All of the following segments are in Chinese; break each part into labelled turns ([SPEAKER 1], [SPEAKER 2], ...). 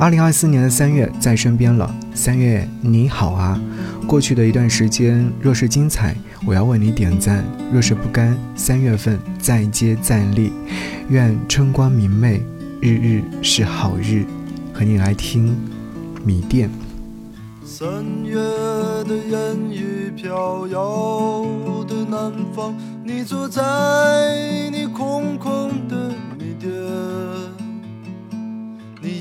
[SPEAKER 1] 二零二四年的三月在身边了，三月你好啊！过去的一段时间，若是精彩，我要为你点赞；若是不甘，三月份再接再厉。愿春光明媚，日日是好日。和你来听米店。
[SPEAKER 2] 三月的烟雨飘摇的南方，你坐在你空空的米店，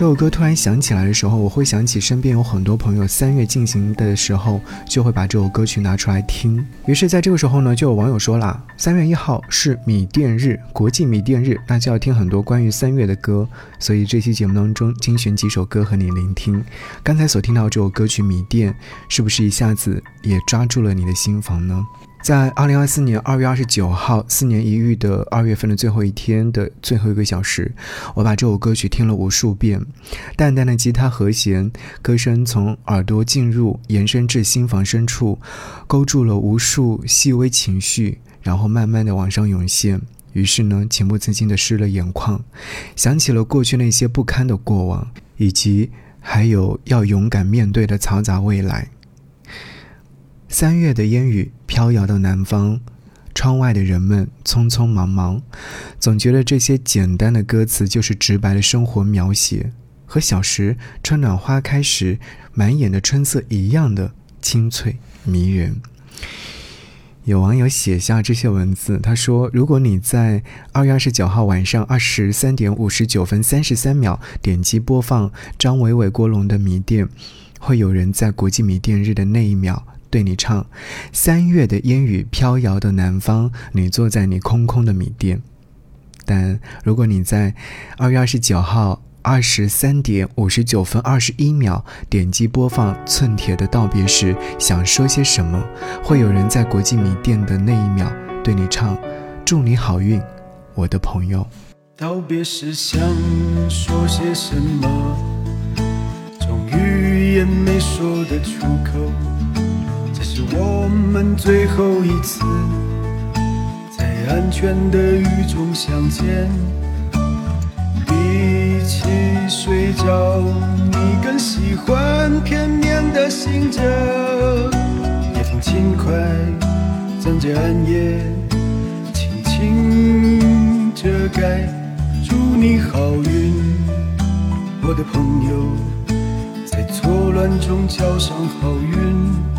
[SPEAKER 1] 这首歌突然想起来的时候，我会想起身边有很多朋友三月进行的时候，就会把这首歌曲拿出来听。于是，在这个时候呢，就有网友说了，三月一号是米店日，国际米店日，那就要听很多关于三月的歌。所以这期节目当中精选几首歌和你聆听。刚才所听到这首歌曲《米店》，是不是一下子也抓住了你的心房呢？在二零二四年二月二十九号，四年一遇的二月份的最后一天的最后一个小时，我把这首歌曲听了无数遍。淡淡的吉他和弦，歌声从耳朵进入，延伸至心房深处，勾住了无数细微情绪，然后慢慢的往上涌现。于是呢，情不自禁的湿了眼眶，想起了过去那些不堪的过往，以及还有要勇敢面对的嘈杂未来。三月的烟雨飘摇到南方，窗外的人们匆匆忙忙，总觉得这些简单的歌词就是直白的生活描写，和小时春暖花开时满眼的春色一样的清脆迷人。有网友写下这些文字，他说：“如果你在二月二十九号晚上二十三点五十九分三十三秒点击播放张伟伟、郭龙的《迷店》，会有人在国际迷店日的那一秒。”对你唱，三月的烟雨飘摇的南方，你坐在你空空的米店。但如果你在二月二十九号二十三点五十九分二十一秒点击播放寸铁的道别时，想说些什么，会有人在国际米店的那一秒对你唱，祝你好运，我的朋友。
[SPEAKER 3] 道别时想说些什么，终于也没说得出口。我们最后一次在安全的雨中相见，比起睡觉，你更喜欢片面的醒着。夜风轻快，将这暗夜轻轻遮盖。祝你好运，我的朋友，在错乱中交上好运。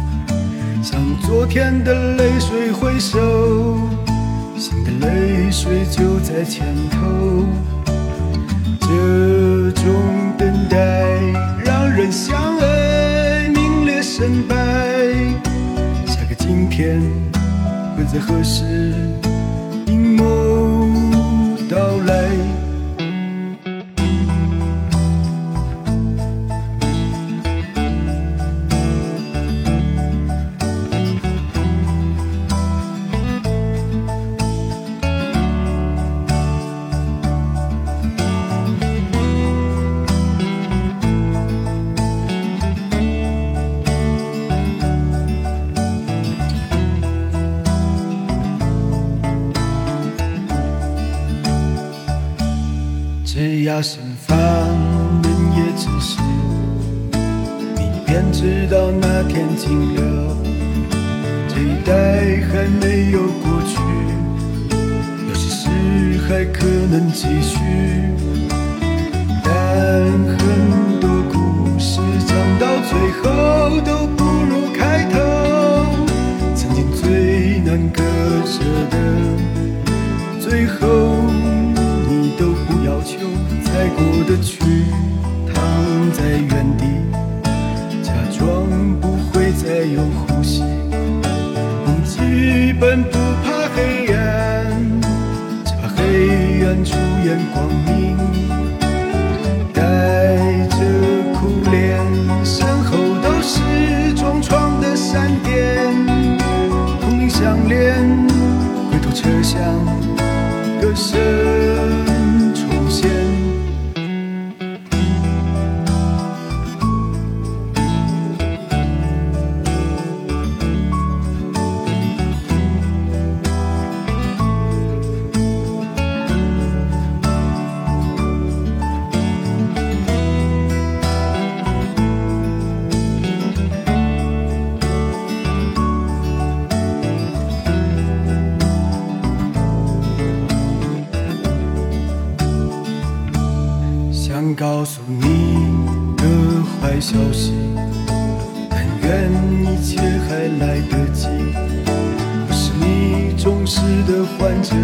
[SPEAKER 3] 向昨天的泪水挥手，新的泪水就在前头。这种等待让人相爱名列胜败。下个今天会在何时？最难割舍的，最后。再过得去，躺在原地，假装不会再有呼吸。梦基本不怕黑暗，只怕黑暗出现光明。告诉你个坏消息，但愿一切还来得及。我是你忠实的患者，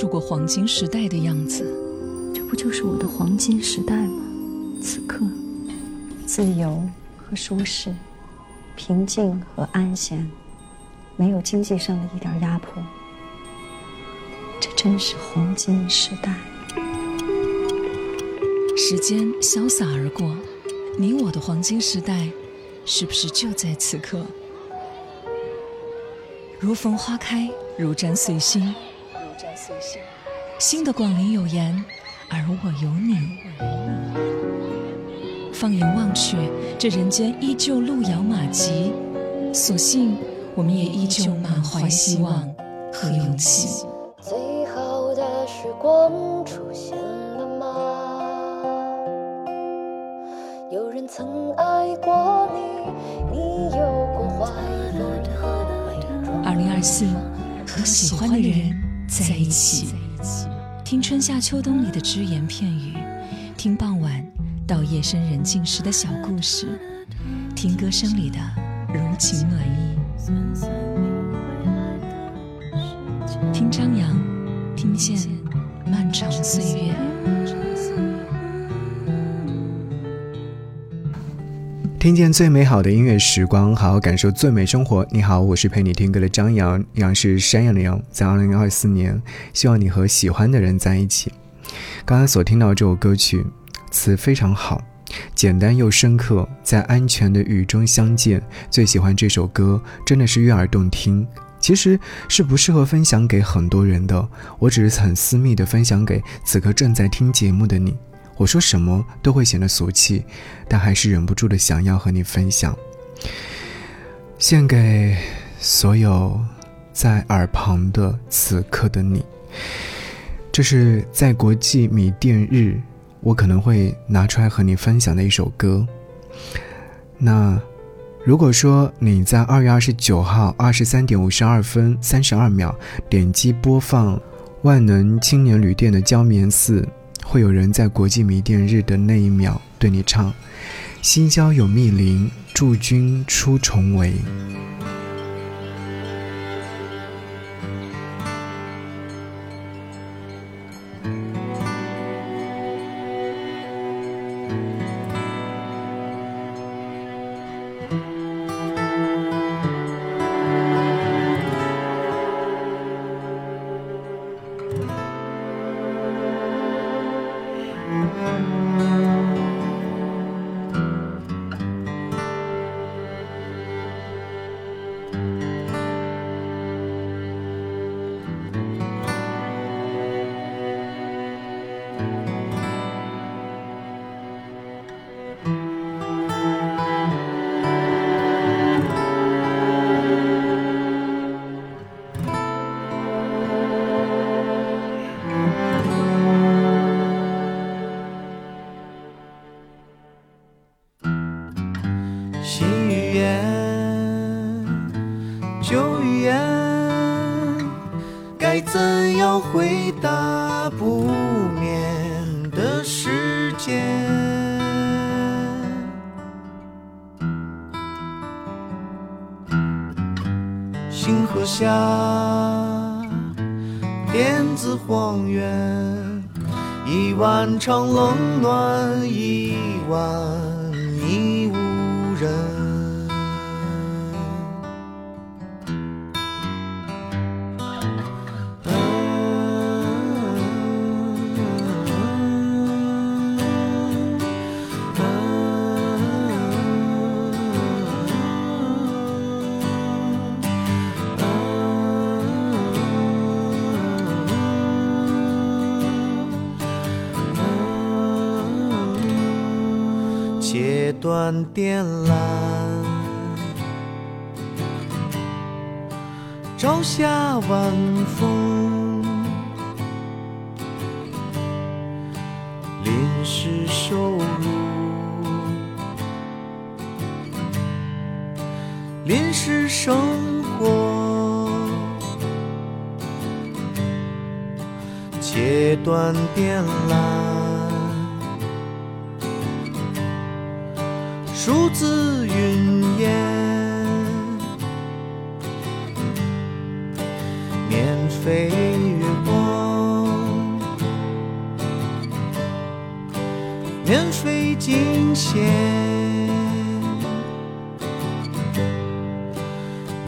[SPEAKER 4] 述过黄金时代的样子，
[SPEAKER 5] 这不就是我的黄金时代吗？此刻，自由和舒适，平静和安闲，没有经济上的一点压迫，这真是黄金时代。
[SPEAKER 4] 时间潇洒而过，你我的黄金时代，是不是就在此刻？如逢花开，如沾随心。新的广陵有言，而我有你。放眼望去，这人间依旧路遥马急，所幸我们也依旧满怀希望和勇气。
[SPEAKER 6] 最好的时光出现了吗？有人曾爱过你，你有过怀抱。
[SPEAKER 4] 二零二四，和喜欢的人在一起，听春夏秋冬里的只言片语，听傍晚到夜深人静时的小故事，听歌声里的柔情暖意，听张扬，听见漫长岁月。
[SPEAKER 1] 听见最美好的音乐时光，好好感受最美生活。你好，我是陪你听歌的张扬，杨是山羊的羊。在二零二四年，希望你和喜欢的人在一起。刚刚所听到这首歌曲，词非常好，简单又深刻，在安全的雨中相见。最喜欢这首歌，真的是悦耳动听。其实是不适合分享给很多人的，我只是很私密的分享给此刻正在听节目的你。我说什么都会显得俗气，但还是忍不住的想要和你分享。献给所有在耳旁的此刻的你。这是在国际米店日，我可能会拿出来和你分享的一首歌。那如果说你在二月二十九号二十三点五十二分三十二秒点击播放万能青年旅店的胶棉寺。会有人在国际迷电日的那一秒对你唱：“心交有密林，驻军出重围。”
[SPEAKER 7] 该怎样回答不眠的时间？星河下，电子荒原，一万场冷暖，一万已无人。断电缆，朝霞晚风，临时收入，临时生活，切断电缆。数字云烟，免费月光，免费惊险，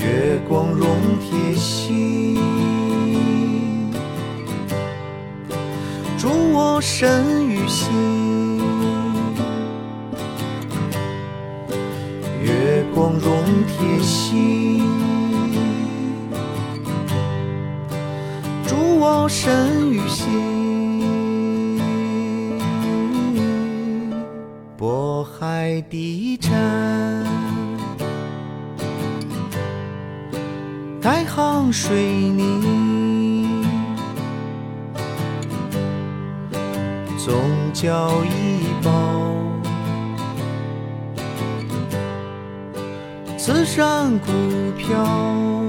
[SPEAKER 7] 月光融铁心，祝我身。身与心。渤海地产，太行水泥，宗教医保，慈善股票，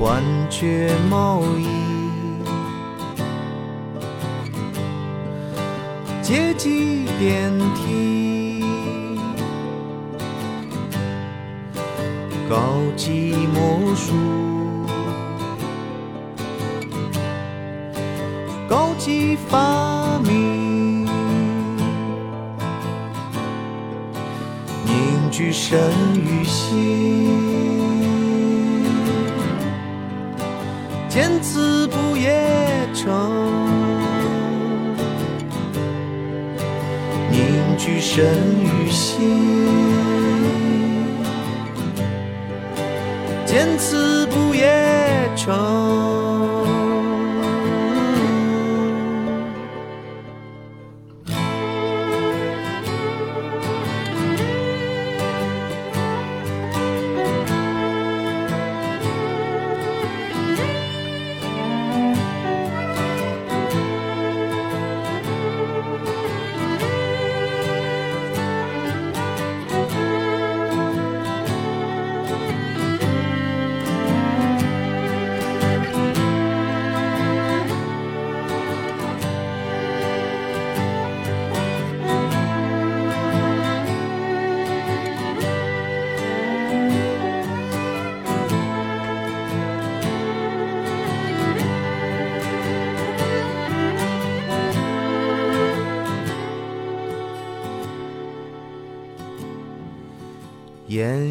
[SPEAKER 7] 幻觉贸易。阶级电梯，高级魔术，高级发明，凝聚神与心，见字不夜城。凝聚神与心，见此不夜城。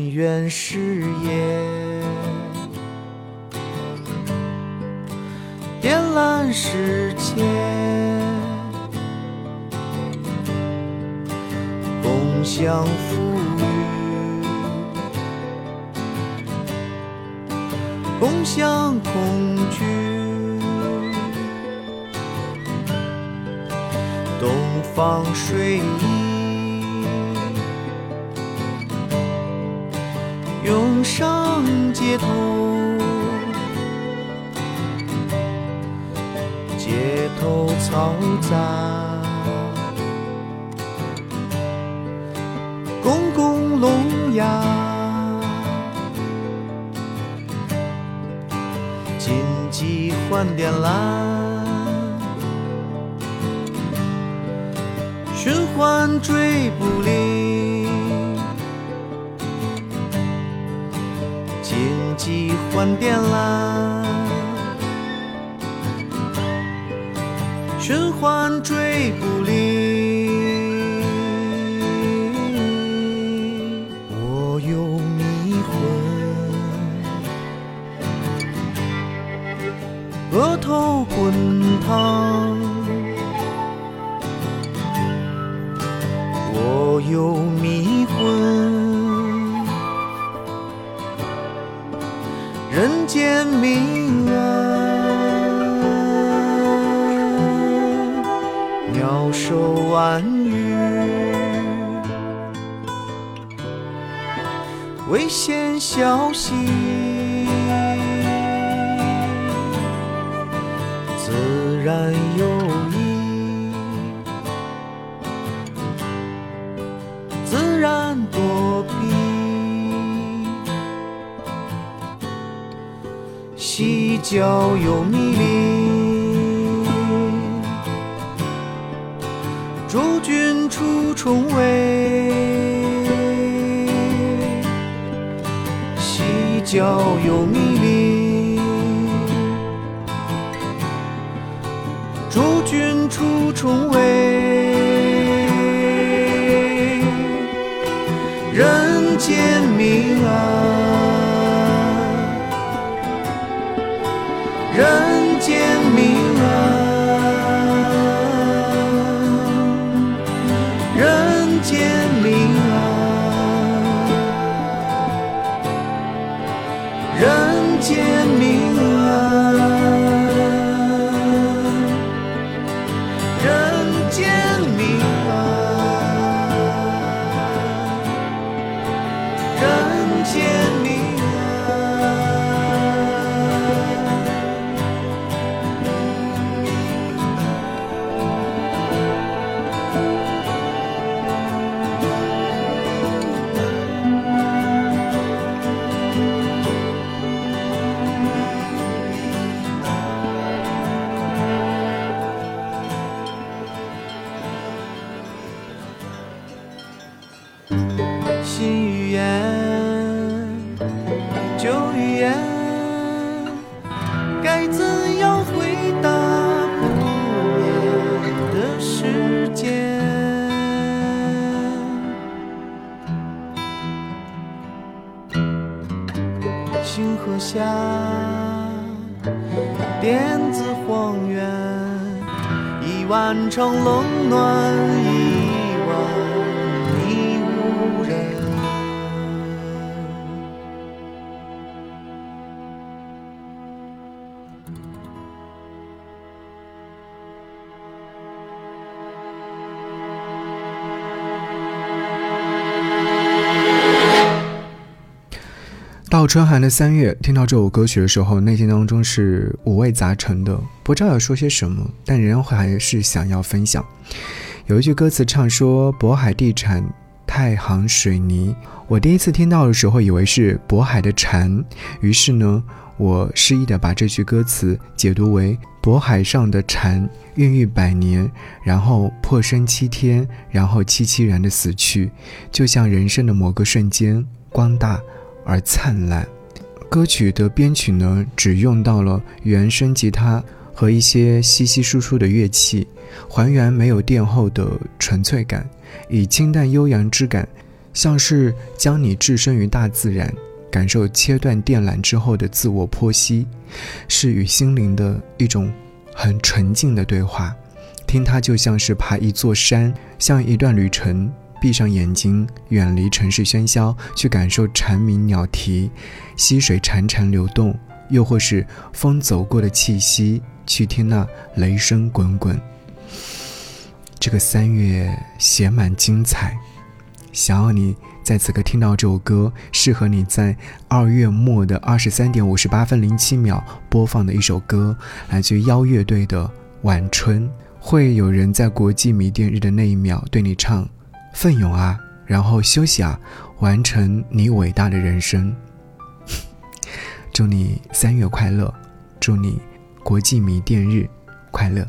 [SPEAKER 7] 燕园事业，点燃世界，共享富裕，共享恐惧，东方睡衣。街头，街头嘈杂，公共聋哑，紧急换电缆，循环追不灵。断电缆，循环追不离。我有迷魂，额头滚烫。翘首婉语，危险消息，自然有意，自然躲避。细嚼又密林，诸君出重围。西郊有密林，诸
[SPEAKER 1] 君出重围，星河下，电子荒原，一万场冷暖，春寒的三月，听到这首歌曲的时候，内心当中是五味杂陈的，不知道要说些什么，但仍然还是想要分享。有一句歌词唱说：“渤海地产、太行水泥。”我第一次听到的时候，以为是渤海的蝉，于是呢，我诗意的把这句歌词解读为：渤海上的蝉孕育百年，然后破生七天，然后凄凄然的死去，就像人生的某个瞬间，光大。而灿烂。歌曲的编曲呢，只用到了原声吉他和一些稀稀疏疏的乐器，还原没有垫后的纯粹感，以清淡悠扬之感，像是将你置身于大自然，感受切断电缆之后的自我剖析，是与心灵的一种很纯净的对话。听它就像是爬一座山，像一段旅程。闭上眼睛，远离城市喧嚣，去感受蝉鸣鸟啼，溪水潺潺流动，又或是风走过的气息，去听那雷声滚滚。这个三月写满精彩，想要你在此刻听到这首歌，适合你在二月末的二十三点五十八分零七秒播放的一首歌，来自于妖乐队的《晚春》。会有人在国际迷店日的那一秒对你唱。奋勇啊，然后休息啊，完成你伟大的人生。祝你三月快乐，祝你国际迷店日快乐。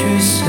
[SPEAKER 8] 去。